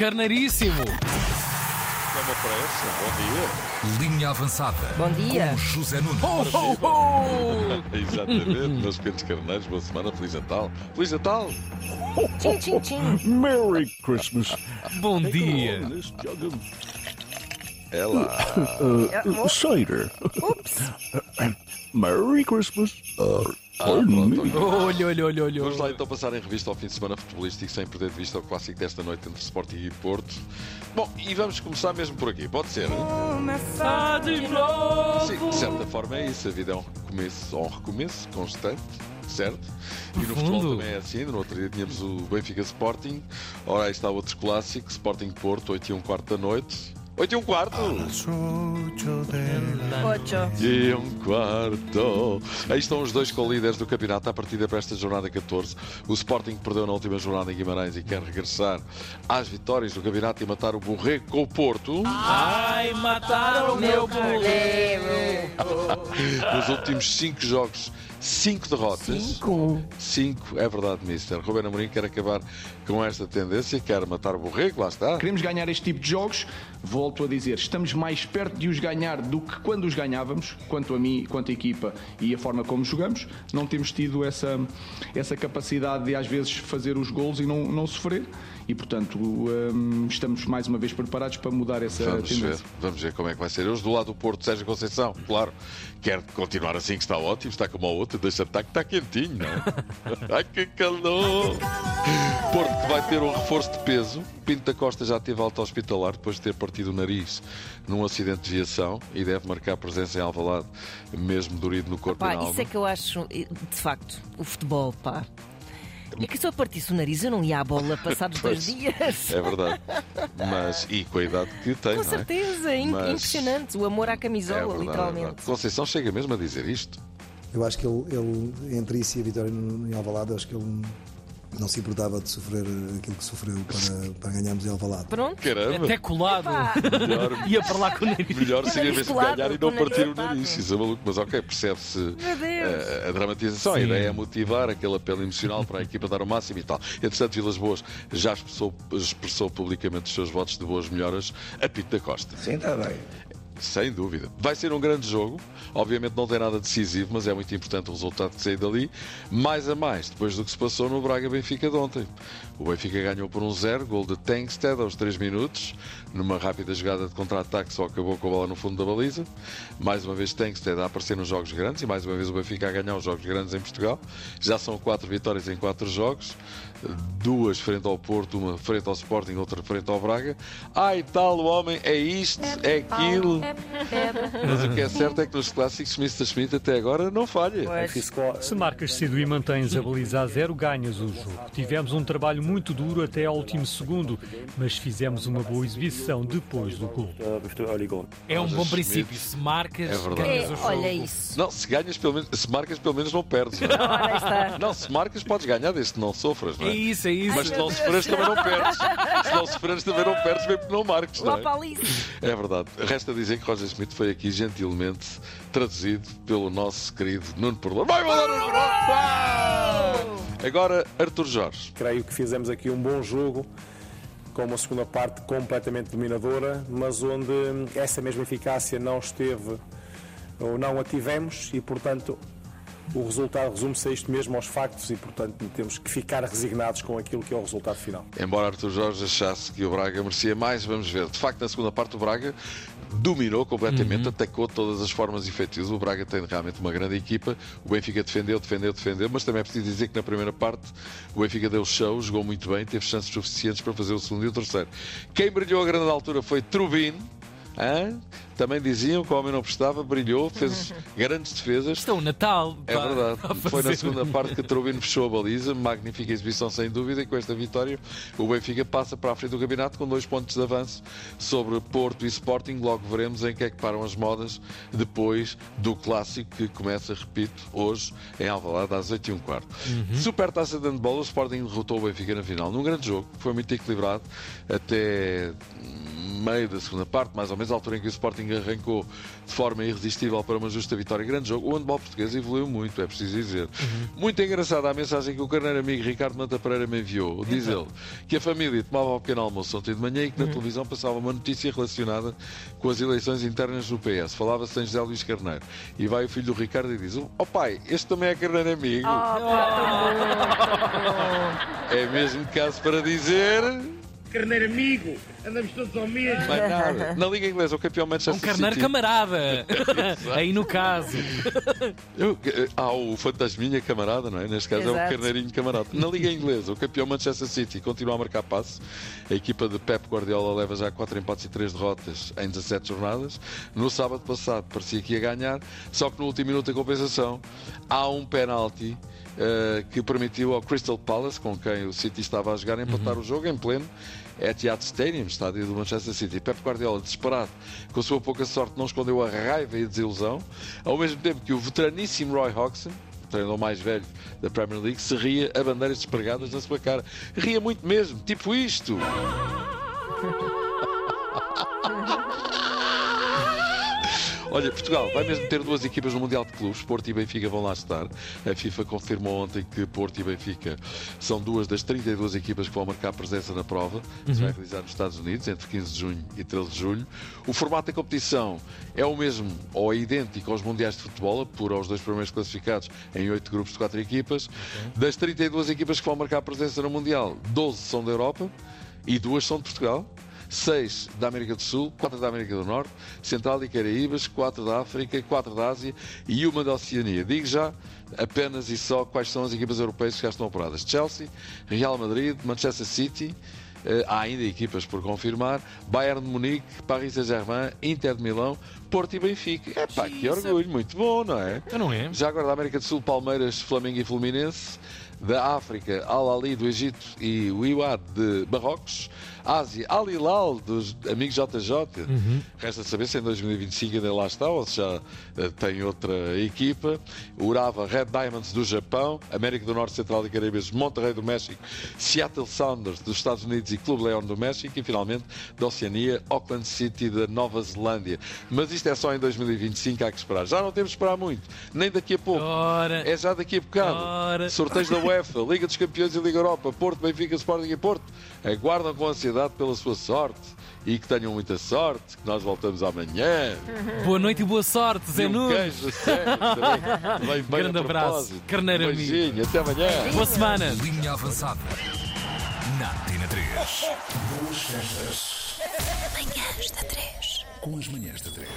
Carneiríssimo. É uma pressa. Bom dia. Linha avançada. Bom dia. Com José Nunes. Ho, ho, ho! Exatamente, meus pequenos carneiros, boa semana, Feliz Natal. Feliz Natal! Tchim, tchim, tchim. Merry Christmas. Bom dia. This jug of É lá. uh, cider. Ups. Merry Christmas. Uh, Ah, pardon pronto, me. Olha, olha, olha, olha. Vamos lá então passar em revista ao fim de semana futebolístico sem perder de vista o clássico desta noite entre Sporting e Porto. Bom, e vamos começar mesmo por aqui, pode ser? Começar de novo. Sim, de certa forma é isso. A vida é um recomeço, ou um recomeço constante, certo? E no futebol também é assim. No outro dia tínhamos o Benfica Sporting, ora aí está outro clássico, Sporting Porto, 8 e um quarto da noite. 8 e um quarto! Ocho. E um quarto. Aí estão os dois co-líderes do campeonato à partida para esta jornada 14. O Sporting que perdeu na última jornada em Guimarães e quer regressar às vitórias do campeonato e matar o Borrego com o Porto. Ai, mataram o meu Nos últimos 5 jogos, 5 derrotas. Cinco. 5, é verdade, Mister. Ruben Amorim quer acabar com esta tendência, quer matar o Borrego, lá está. Queremos ganhar este tipo de jogos, volto a dizer, estamos mais perto de os ganhar do que quando os ganhávamos, quanto a mim, quanto a equipa e a forma como jogamos. Não temos tido essa, essa capacidade de às vezes fazer os gols e não, não sofrer. E portanto hum, estamos mais uma vez preparados para mudar essa Vamos ver, tendência. vamos ver como é que vai ser. Hoje do lado do Porto, Sérgio Conceição, claro, quer continuar assim que está ótimo, está como a outra, deixa estar que está quentinho, não é? Ai que calor! Porto que vai ter um reforço de peso. Pinto da Costa já teve alta hospitalar depois de ter partido o nariz num acidente de viação e deve marcar presença em Alvalade, mesmo dorido no corpo e Pá, na alma. isso é que eu acho, de facto, o futebol, pá. É que se eu partisse o nariz, eu não ia à bola passados dois dias. É verdade. Mas, e com a idade que tem, Com não é? certeza, in- Mas- impressionante. O amor à É camisola, verdade, é literalmente. verdade. Conceição chega mesmo a dizer isto. Eu acho que ele, ele, entre isso e a vitória no, em Alvalade, acho que ele não se importava de sofrer aquilo que sofreu para, para ganharmos em Alvalade. Pronto. Caramba! Até colado. Melhor, Ia para lá com o nariz. melhor seria nariz ver se colado, ganhar e não partir o nariz. Isso é maluco, mas ok, percebe-se Deus. eh, a dramatização. A Sim. ideia é motivar aquele apelo emocional para a equipa dar o máximo e tal. Entretanto, Vilas Boas já expressou, expressou publicamente os seus votos de boas melhoras a Pito da Costa. Sim, está bem. Sem dúvida. Vai ser um grande jogo. Obviamente não tem nada decisivo, mas é muito importante o resultado que sair dali. Mais a mais, depois do que se passou no Braga-Benfica de ontem. O Benfica ganhou por um zero, gol de Tankstead aos 3 minutos, numa rápida jogada de contra-ataque, só acabou com a bola no fundo da baliza. Mais uma vez Tankstead a aparecer nos jogos grandes e mais uma vez o Benfica a ganhar os jogos grandes em Portugal. Já são quatro vitórias em quatro jogos. Duas frente ao Porto, uma frente ao Sporting, outra frente ao Braga. Ai tal, o homem é isto, é aquilo. Mas o que é certo é que nos clássicos Smith Smith até agora não falha. Pois. Se marcas cedo e mantens a baliza a zero, ganhas o jogo. Tivemos um trabalho muito duro até ao último segundo, mas fizemos uma boa exibição depois do gol. É um bom princípio. Se marcas, É ganhas É, o jogo. olha isso. Não, se ganhas pelo menos, se marcas pelo menos não perdes. Não, é? Não se marcas podes ganhar desde que não sofras, não É é? isso, é isso. Mas se não sofreres também não perdes. Se não sofreres também não perdes, mesmo que não marques, não é? É verdade. Resta dizer que Roger Smith foi aqui gentilmente traduzido pelo nosso querido Nuno Perlão. Vai Nuno! Agora, Arthur Jorge. Creio que fizemos aqui um bom jogo, com uma segunda parte completamente dominadora, mas onde essa mesma eficácia não esteve ou não a tivemos e, portanto, o resultado resume-se a isto mesmo aos factos e, portanto, temos que ficar resignados com aquilo que é o resultado final. Embora Arthur Jorge achasse que o Braga merecia mais, vamos ver. De facto, na segunda parte, o Braga dominou completamente, atacou de todas as formas efetivas. O Braga tem realmente uma grande equipa. O Benfica defendeu, defendeu, defendeu, mas também é preciso dizer que na primeira parte o Benfica deu show, jogou muito bem, teve chances suficientes para fazer o segundo e o terceiro. Quem brilhou a grande altura foi Trubin. Hã? Também diziam que o homem não prestava, brilhou, fez grandes defesas. Isto é o Natal. É pá, verdade. a Foi na segunda parte que a Trubino fechou a baliza. Magnífica exibição, sem dúvida. E com esta vitória, o Benfica passa para a frente do campeonato com dois pontos de avanço sobre Porto e Sporting. Logo veremos em que é que param as modas depois do clássico que começa, repito, hoje em Alvalade às 8 e um quarto. Super taça de handball, o Sporting derrotou o Benfica na final num grande jogo. Foi muito equilibrado até meio da segunda parte, mais ou menos, a altura em que o Sporting arrancou de forma irresistível para uma justa vitória. Grande jogo. O handball português evoluiu muito, é preciso dizer. Muito engraçada a mensagem que o carneiro amigo Ricardo Manta Pereira me enviou. Diz ele que a família tomava o pequeno almoço ontem de manhã e que na televisão passava uma notícia relacionada com as eleições internas do PS. Falava-se em José Luís Carneiro. E vai o filho do Ricardo e diz: Oh pai, este também é carneiro amigo. É mesmo caso para dizer. Carneiro amigo, andamos todos ao mesmo. Mais nada. Na Liga Inglesa, o campeão Manchester Um carneiro City. camarada. Aí no caso. Eu- eh, há o fantasminha camarada, não é? Neste caso é Exato. o carneirinho camarada. Na Liga Inglesa, o campeão Manchester City continua a marcar passo. A equipa de Pep Guardiola leva já 4 empates e 3 derrotas em 17 jornadas. No sábado passado parecia que ia ganhar, só que no último minuto da compensação há um penalti eh, que permitiu ao Crystal Palace, com quem o City estava a jogar, empatar o jogo em pleno Etihad Stadium, estádio do Manchester City. Pep Guardiola, desesperado, com a sua pouca sorte, não escondeu a raiva e a desilusão, ao mesmo tempo que o veteraníssimo Roy Hodgson, o treinador mais velho da Premier League, se ria a bandeiras despregadas na sua cara. Ria muito mesmo, tipo isto. Olha, Portugal vai mesmo ter duas equipas no Mundial de Clubes, Porto e Benfica vão lá estar. A FIFA confirmou ontem que Porto e Benfica são duas das 32 equipas que vão marcar presença na prova. Se vai realizar nos Estados Unidos entre 15 de junho e 13 de julho. O formato da competição é o mesmo ou é idêntico aos Mundiais de Futebol, por aos dois primeiros classificados em oito grupos de quatro equipas. Das 32 equipas que vão marcar presença no Mundial, 12 são da Europa e duas são de Portugal. 6 da América do Sul, 4 da América do Norte, Central e Caraíbas, 4 da África, 4 da Ásia e uma da Oceania. Digo já apenas e só quais são as equipas europeias que já estão apuradas: Chelsea, Real Madrid, Manchester City. eh, há ainda equipas por confirmar: Bayern de Munique, Paris Saint-Germain, Inter de Milão, Porto e Benfica. É pá, que orgulho, muito bom, não é? Não é? Já agora da América do Sul, Palmeiras, Flamengo e Fluminense. Da África, Al-Ali do Egito e o Iwad de Marrocos. Ásia, Al-Hilal dos amigos JJ. Resta saber se em 2025 ainda lá está ou se já eh, tem outra equipa. Urava, Red Diamonds do Japão. América do Norte, Central e Caraíbas, Monterrey do México. Seattle Sounders dos Estados Unidos e Clube Leão do México. E finalmente, da Oceania, Auckland City da Nova Zelândia. Mas isto é só em 2025, há que esperar. Já não temos de esperar muito, nem daqui a pouco. Ora. É já daqui a bocado. Ora. Sorteios da UEFA, Liga dos Campeões e Liga Europa, Porto, Benfica, Sporting e Porto. Aguardam com ansiedade pela sua sorte e que tenham muita sorte, que nós voltamos amanhã. Boa noite e boa sorte, Zé um Nunes. queijo a sério, também. Vem bem Grande abraço. Carneiro um amigo. beijinho, até amanhã. Boa semana. Linha avançada. Na Antena 3. Boas festas. Manhãs da 3. Com as manhãs da 3.